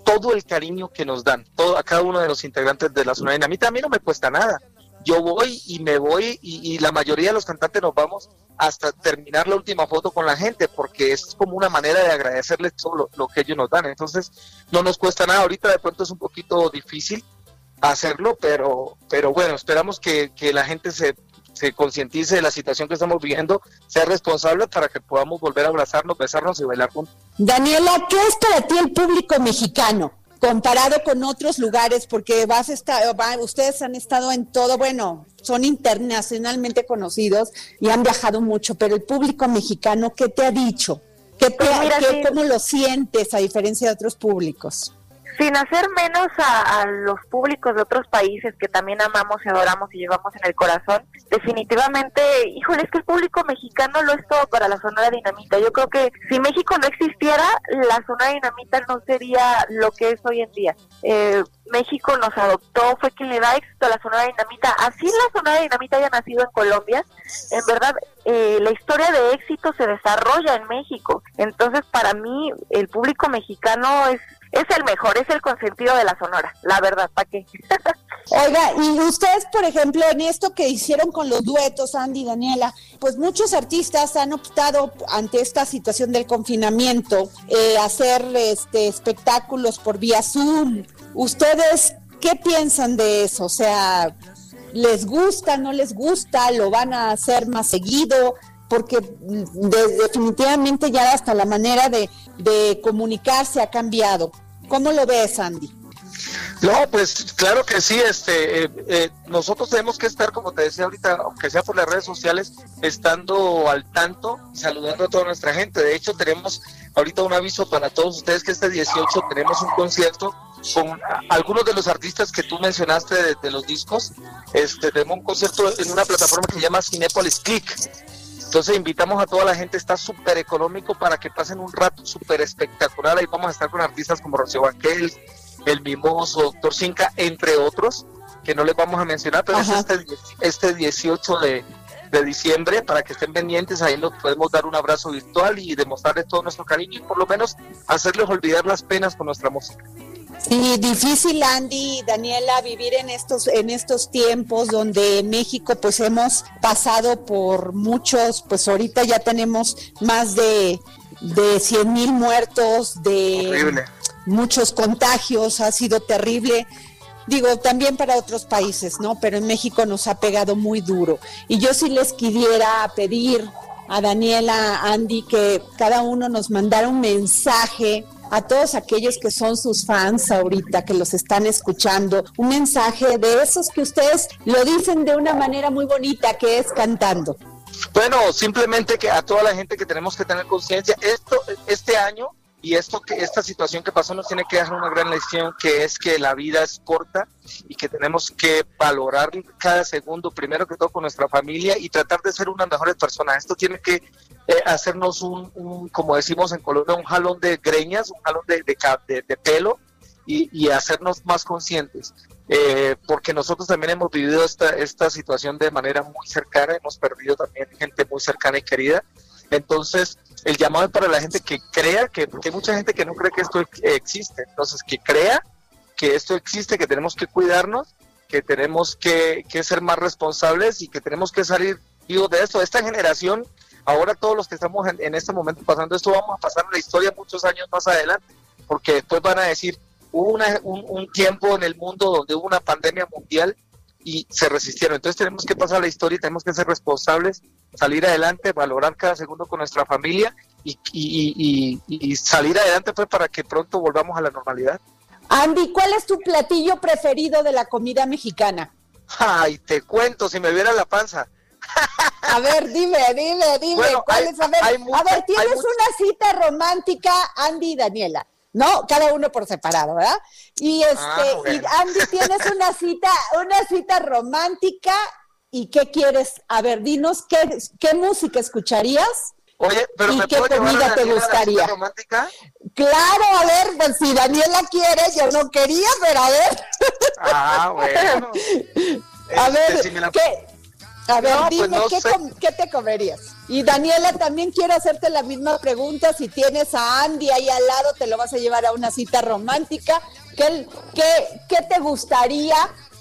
J: todo el cariño que nos dan, todo, a cada uno de los integrantes de la zona dinamita. A mí no me cuesta nada. Yo voy y me voy y, la mayoría de los cantantes nos vamos hasta terminar la última foto con la gente porque es como una manera de agradecerles todo lo, que ellos nos dan. Entonces no nos cuesta nada. Ahorita de pronto es un poquito difícil hacerlo, pero, pero bueno, esperamos que, que la gente se se concientice de la situación que estamos viviendo, sea responsable para que podamos volver a abrazarnos, besarnos y bailar juntos.
D: Daniela, ¿qué es para ti el público mexicano? comparado con otros lugares, porque vas a estar, ustedes han estado en todo, bueno, son internacionalmente conocidos y han viajado mucho, pero el público mexicano, ¿qué te ha dicho? ¿Qué te, pues ¿Cómo lo sientes a diferencia de otros públicos?
K: Sin hacer menos a, los públicos de otros países que también amamos y adoramos y llevamos en el corazón, definitivamente, híjole, es que el público mexicano lo es todo para la Sonora Dinamita. Yo creo que si México no existiera, la Sonora Dinamita no sería lo que es hoy en día. Eh, México nos adoptó, fue quien le da éxito a la Sonora Dinamita. Así la Sonora Dinamita haya nacido en Colombia, en verdad eh, la historia de éxito se desarrolla en México. Entonces, para mí, el público mexicano es es el mejor, es el consentido de la Sonora, la verdad, ¿para qué?
D: Oiga, y ustedes, por ejemplo, en esto que hicieron con los duetos, Andy y Daniela, pues muchos artistas han optado ante esta situación del confinamiento, eh, hacer este espectáculos por vía Zoom. ¿Ustedes qué piensan de eso? O sea, ¿les gusta, no les gusta? ¿Lo van a hacer más seguido? porque definitivamente ya hasta la manera de, comunicarse ha cambiado. ¿Cómo lo ves, Andy?
J: No, pues claro que sí, este, eh, eh, nosotros tenemos que estar, como te decía ahorita, aunque sea por las redes sociales, estando al tanto, saludando a toda nuestra gente. De hecho, tenemos ahorita un aviso para todos ustedes que este 18 tenemos un concierto con algunos de los artistas que tú mencionaste de, de los discos. Este, tenemos un concierto en una plataforma que se llama Cinepolis Click entonces invitamos a toda la gente, está súper económico para que pasen un rato súper espectacular. Ahí vamos a estar con artistas como Rocío Banquel, El Mimoso, Doctor Cinca, entre otros, que no les vamos a mencionar, pero es este, este 18 de, de diciembre para que estén pendientes, ahí nos podemos dar un abrazo virtual y demostrarles todo nuestro cariño y por lo menos hacerles olvidar las penas con nuestra música.
D: Sí, difícil, Andy, Daniela, vivir en estos, en estos tiempos donde México pues hemos pasado por muchos, pues ahorita ya tenemos más de, de 100 mil muertos, de muchos contagios, ha sido terrible. Digo, también para otros países, ¿no? Pero en México nos ha pegado muy duro. Y yo sí les quisiera pedir a Daniela, Andy, que cada uno nos mandara un mensaje a todos aquellos que son sus fans ahorita, que los están escuchando, un mensaje de esos que ustedes lo dicen de una manera muy bonita, que es cantando.
J: Bueno, simplemente que a toda la gente que tenemos que tener conciencia, esto, este año y esto que esta situación que pasó nos tiene que dejar una gran lección que es que la vida es corta y que tenemos que valorar cada segundo primero que todo con nuestra familia y tratar de ser unas mejores personas. Esto tiene que eh, hacernos un, como decimos en Colombia, un jalón de greñas, un jalón de, de, de, pelo y, hacernos más conscientes. Eh, porque nosotros también hemos vivido esta, esta situación de manera muy cercana, hemos perdido también gente muy cercana y querida Entonces, el llamado es para la gente que crea, que porque hay mucha gente que no cree que esto existe, entonces que crea que esto existe, que tenemos que cuidarnos, que tenemos que, que ser más responsables y que tenemos que salir vivos de esto. Esta generación, ahora todos los que estamos en, en este momento pasando esto, vamos a pasar la historia muchos años más adelante, porque después van a decir, hubo una- un, un tiempo en el mundo donde hubo una pandemia mundial y se resistieron. Entonces tenemos que pasar la historia y tenemos que ser responsables, salir adelante, valorar cada segundo con nuestra familia y, y- y- y- y salir adelante pues para que pronto volvamos a la normalidad.
D: Andy, ¿cuál es tu platillo preferido de la comida mexicana?
J: Ay, te cuento, si me viera la panza.
D: A ver, dime, dime, dime,
J: Bueno,
D: ¿cuál
J: hay-
D: es? A ver, a ver, tienes una cita romántica, Andy y Daniela, ¿no? Cada uno por separado, ¿verdad? Y este,
J: Ah, bueno.
D: y Andy, tienes una cita, una cita romántica, ¿y qué quieres? A ver, dinos, ¿qué, qué música escucharías?
J: Oye, pero
D: ¿Y
J: ¿me
D: qué comida te gustaría?
J: romántica?
D: Claro, a ver, pues si Daniela quiere, yo no quería, pero a ver.
J: Ah, bueno.
D: A
J: Este,
D: ver,
J: si me la-
D: ¿qué? A ver,
J: No, pues
D: dime,
J: no
D: ¿qué, qué te comerías? Y Daniela, también quiero hacerte la misma pregunta. Si tienes a Andy ahí al lado, te lo vas a llevar a una cita romántica. ¿Qué, qué, qué te gustaría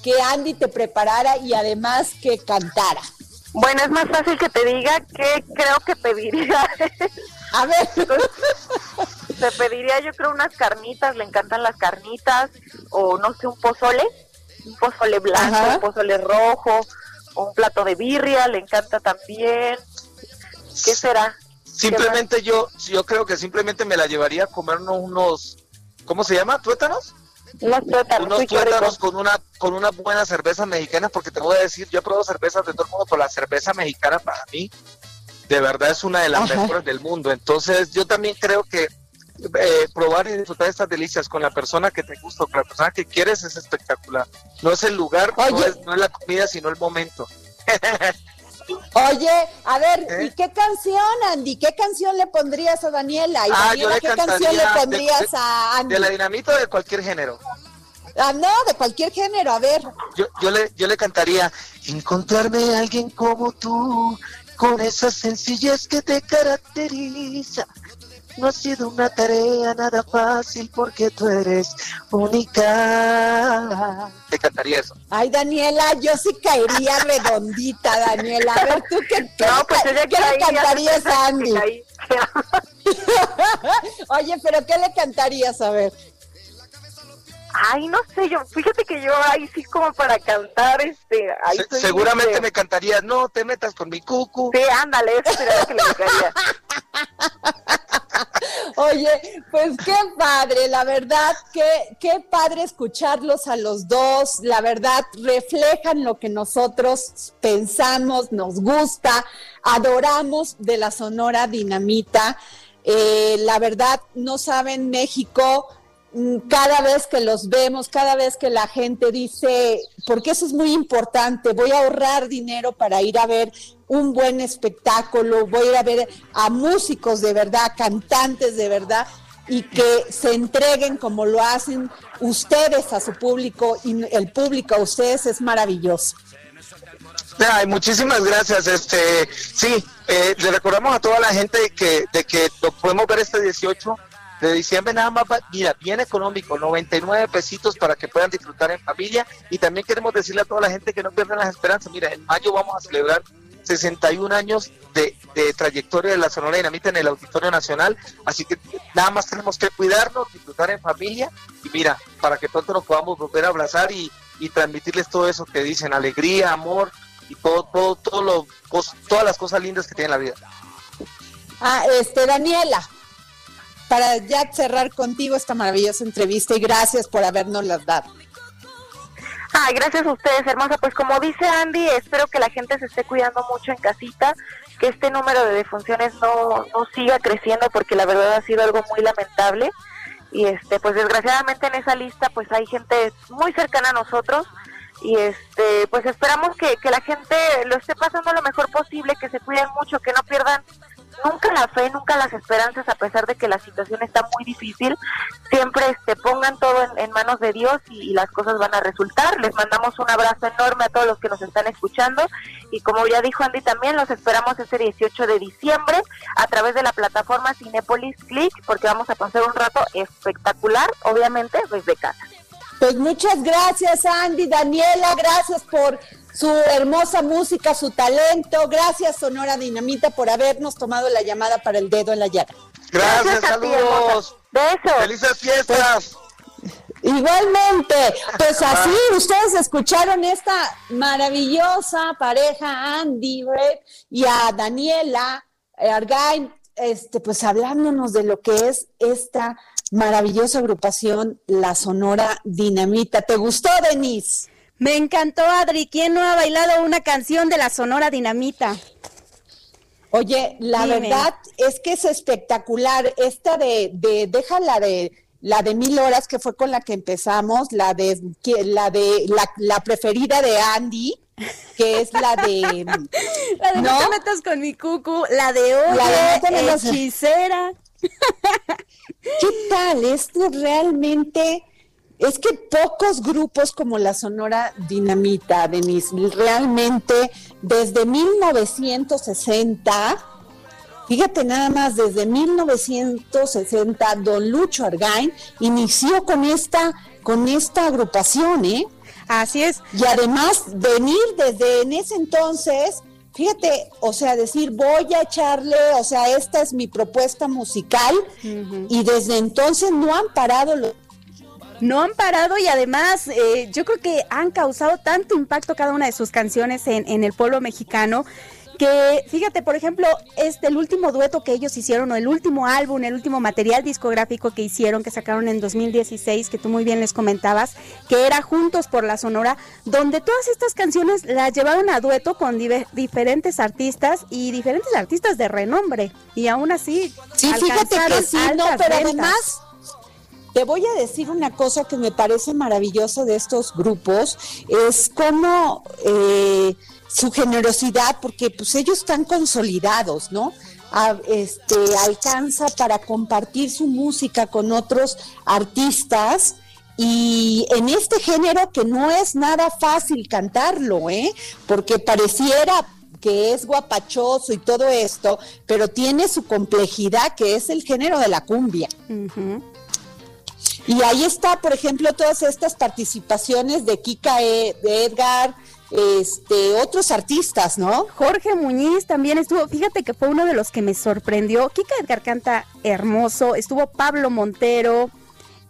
D: que Andy te preparara y además que cantara?
K: Bueno, es más fácil que te diga que creo que pediría.
D: A ver.
K: Te pediría, yo creo, unas carnitas, le encantan las carnitas, o no sé, un pozole, un pozole blanco,
D: Ajá.
K: un pozole rojo, o un plato de birria, le encanta también. ¿Qué será?
J: Simplemente yo, yo creo que simplemente me la llevaría a comernos unos, ¿cómo se llama? ¿Tuétanos?
K: Unos tuétanos,
J: Unos con una, con una buena cerveza mexicana, porque te voy a decir, yo he probado cervezas de todo el mundo, pero la cerveza mexicana para mí, de verdad es una de las
D: Ajá.
J: mejores del mundo. Entonces, yo también creo que eh, probar y disfrutar estas delicias con la persona que te gusta, con la persona que quieres, es espectacular. No es el lugar, no es, no es la comida, sino el momento.
D: Oye, a ver,
J: ¿Eh?
D: ¿y qué canción, Andy? ¿Qué canción le pondrías a Daniela? ¿Y
J: Ah,
D: Daniela,
J: yo le
D: qué canción le pondrías
J: de-
D: a Andy?
J: De la dinamita o de cualquier género.
D: Ah, no, de cualquier género, a ver.
J: Yo, yo, le, yo le cantaría, encontrarme a alguien como tú, con esa sencillez que te caracteriza. No ha sido una tarea nada fácil porque tú eres única. Te cantaría eso.
D: Ay, Daniela, yo sí caería redondita, Daniela. A ver, ¿tú qué, qué
K: No, pues
D: qué le cantarías a
K: que
D: Andy? Oye, pero ¿qué le cantarías? A ver.
K: Ay, no sé, yo, fíjate que yo ahí sí como para cantar, este, ahí
J: Se-
K: soy,
J: seguramente
K: este,
J: me cantaría, no te metas con mi cucu.
K: Sí, ándale, eso sería lo que le gustaría.
D: Oye, pues qué padre, la verdad, qué, qué padre escucharlos a los dos, la verdad, reflejan lo que nosotros pensamos, nos gusta, adoramos de la Sonora Dinamita. Eh, la verdad, no saben, México, cada vez que los vemos, cada vez que la gente dice, porque eso es muy importante, voy a ahorrar dinero para ir a ver un buen espectáculo, voy a ir a ver a músicos de verdad, cantantes de verdad, y que se entreguen como lo hacen ustedes a su público y el público a ustedes es maravilloso.
J: Ay, muchísimas gracias. Este, sí, eh, le recordamos a toda la gente que, de que lo podemos ver este 18 de diciembre nada más, mira, bien económico, 99 pesitos para que puedan disfrutar en familia y también queremos decirle a toda la gente que no pierdan las esperanzas. Mira, en mayo vamos a celebrar 61 años de, de trayectoria de la Sonora Dinamita en el Auditorio Nacional, así que nada más tenemos que cuidarnos, disfrutar en familia y mira, para que pronto nos podamos volver a abrazar y, y transmitirles todo eso que dicen, alegría, amor y todo, todo, todo lo, todas las cosas lindas que tiene la vida.
D: Ah, este, Daniela, para ya cerrar contigo esta maravillosa entrevista y gracias por habernos las dado.
K: Ay, gracias a ustedes, hermosa. Pues como dice Andy, espero que la gente se esté cuidando mucho en casita, que este número de defunciones no, no siga creciendo porque la verdad ha sido algo muy lamentable. Y este, pues desgraciadamente en esa lista pues hay gente muy cercana a nosotros y este, pues esperamos que, que la gente lo esté pasando lo mejor posible, que se cuiden mucho, que no pierdan nunca la fe, nunca las esperanzas, a pesar de que la situación está muy difícil, siempre este, pongan todo en, manos de Dios y, las cosas van a resultar. Les mandamos un abrazo enorme a todos los que nos están escuchando y como ya dijo Andy también, los esperamos este 18 de diciembre a través de la plataforma Cinepolis Click porque vamos a pasar un rato espectacular, obviamente desde casa.
D: Pues muchas gracias Andy, Daniela, gracias por su hermosa música, su talento. Gracias Sonora Dinamita por habernos tomado la llamada para el dedo en la llaga.
J: Gracias, saludos.
K: Besos.
J: Felices fiestas.
D: igualmente, pues así ustedes escucharon esta maravillosa pareja Andy Red y a Daniela Argain, este, pues hablándonos de lo que es esta maravillosa agrupación La Sonora Dinamita. ¿Te gustó, Denise?
E: Me encantó, Adri. ¿Quién no ha bailado una canción de la Sonora Dinamita?
D: Oye, la verdad es que es espectacular. Esta de, de, déjala de la de mil horas que fue con la que empezamos, la de la de la, preferida de Andy, que es la de
E: la de no, te metas con mi cucu, la de hoy, la de hechicera.
D: ¿Qué tal? Esto realmente es que pocos grupos como la Sonora Dinamita, Denise, realmente desde 1960, fíjate nada más, desde 1960, don Lucho Argain inició con esta, con esta agrupación, ¿eh?
E: Así es.
D: Y además venir desde en ese entonces, fíjate, o sea, decir, voy a echarle, o sea, esta es mi propuesta musical, y desde entonces no han parado los
E: no han parado y además eh, yo creo que han causado tanto impacto cada una de sus canciones en, en el pueblo mexicano que fíjate, por ejemplo, este el último dueto que ellos hicieron o el último álbum, el último material discográfico que hicieron, que sacaron en 2016, que tú muy bien les comentabas, que era Juntos por la Sonora, donde todas estas canciones las llevaron a dueto con diferentes artistas y diferentes artistas de renombre y aún así
D: Sí, fíjate que sí, no, pero además te voy a decir una cosa que me parece maravilloso de estos grupos, es como eh, su generosidad, porque pues ellos están consolidados, ¿no? este, alcanza para compartir su música con otros artistas y en este género que no es nada fácil cantarlo, ¿eh? Porque pareciera que es guapachoso y todo esto, pero tiene su complejidad que es el género de la cumbia. Y ahí está, por ejemplo, todas estas participaciones de Kika, e, de Edgar, este, otros artistas, ¿no?
E: Jorge Muñiz también estuvo, fíjate que fue uno de los que me sorprendió. Kika Edgar canta hermoso, estuvo Pablo Montero,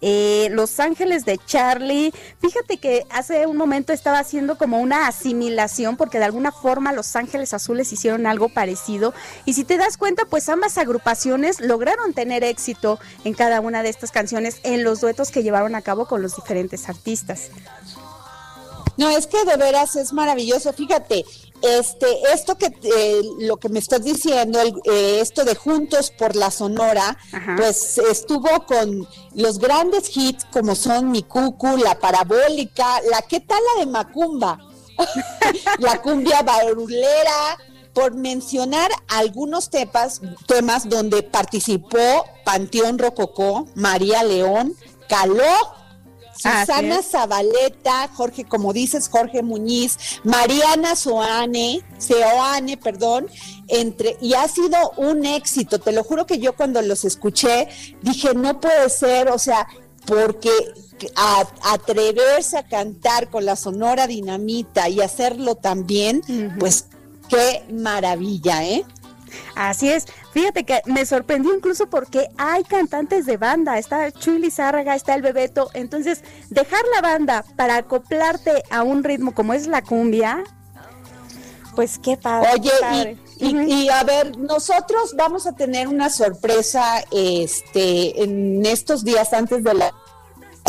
E: eh, Los Ángeles de Charlie. Fíjate que hace un momento estaba haciendo como una asimilación porque de alguna forma Los Ángeles Azules hicieron algo parecido. Y si te das cuenta, pues ambas agrupaciones lograron tener éxito en cada una de estas canciones en los duetos que llevaron a cabo con los diferentes artistas.
D: No, es que de veras es maravilloso. Fíjate, este, esto que eh, lo que me estás diciendo, eh, esto de Juntos por la Sonora, pues estuvo con los grandes hits como son Mi Cucu, La Parabólica, la ¿qué tal la de Macumba? la cumbia barulera, por mencionar algunos temas, temas donde participó Panteón Rococó, María León, Caló, Susana Zabaleta, Jorge, como dices, Jorge Muñiz, Mariana Soane, Seoane, perdón, entre, y ha sido un éxito. Te lo juro que yo cuando los escuché dije, no puede ser, o sea, porque atreverse a cantar con la sonora dinamita y hacerlo también, pues qué maravilla, ¿eh?
E: Así es. Fíjate que me sorprendió incluso porque hay cantantes de banda. Está Chuy Lizárraga, está el Bebeto. Entonces, dejar la banda para acoplarte a un ritmo como es la cumbia, pues qué padre.
D: Oye, Y, a ver, nosotros vamos a tener una sorpresa este, en estos días antes de la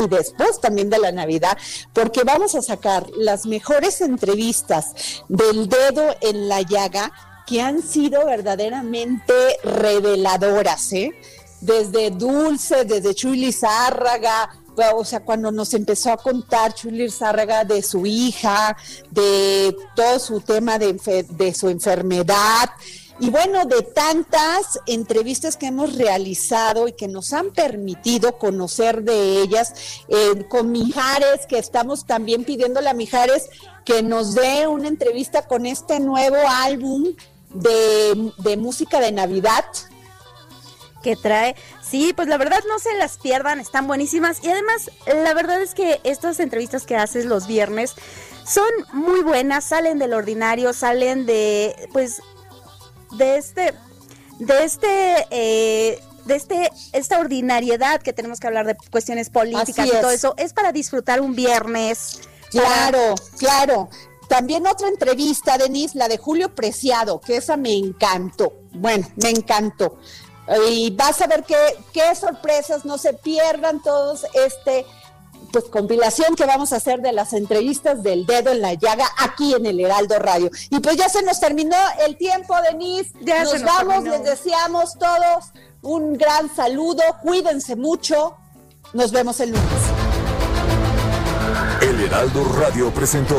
D: y después también de la Navidad, porque vamos a sacar las mejores entrevistas del dedo en la llaga que han sido verdaderamente reveladoras, ¿eh? Desde Dulce, desde Chuy Zárraga, o sea, cuando nos empezó a contar Chuy Zárraga de su hija, de todo su tema de, de su enfermedad, Y bueno, de tantas entrevistas que hemos realizado y que nos han permitido conocer de ellas, eh, con Mijares, que estamos también pidiéndole a Mijares que nos dé una entrevista con este nuevo álbum de, de música de Navidad.
E: que trae. Sí, pues la verdad no se las pierdan, están buenísimas. Y además, la verdad es que estas entrevistas que haces los viernes son muy buenas, salen del ordinario, salen de, pues, de este, de este, eh, de este, esta ordinariedad que tenemos que hablar de cuestiones políticas y todo
D: es.
E: eso. Es para disfrutar un viernes.
D: Claro, claro. También otra entrevista, Denise, la de Julio Preciado, que esa me encantó. Bueno, me encantó. Y vas a ver qué, qué sorpresas, no se pierdan todos este pues compilación que vamos a hacer de las entrevistas del dedo en la llaga aquí en el Heraldo Radio. Y pues ya se nos terminó el tiempo, Denise.
E: Ya
D: nos
E: se nos
D: vamos,
E: terminó.
D: les deseamos todos un gran saludo, cuídense mucho. Nos vemos el lunes.
A: El Heraldo Radio presentó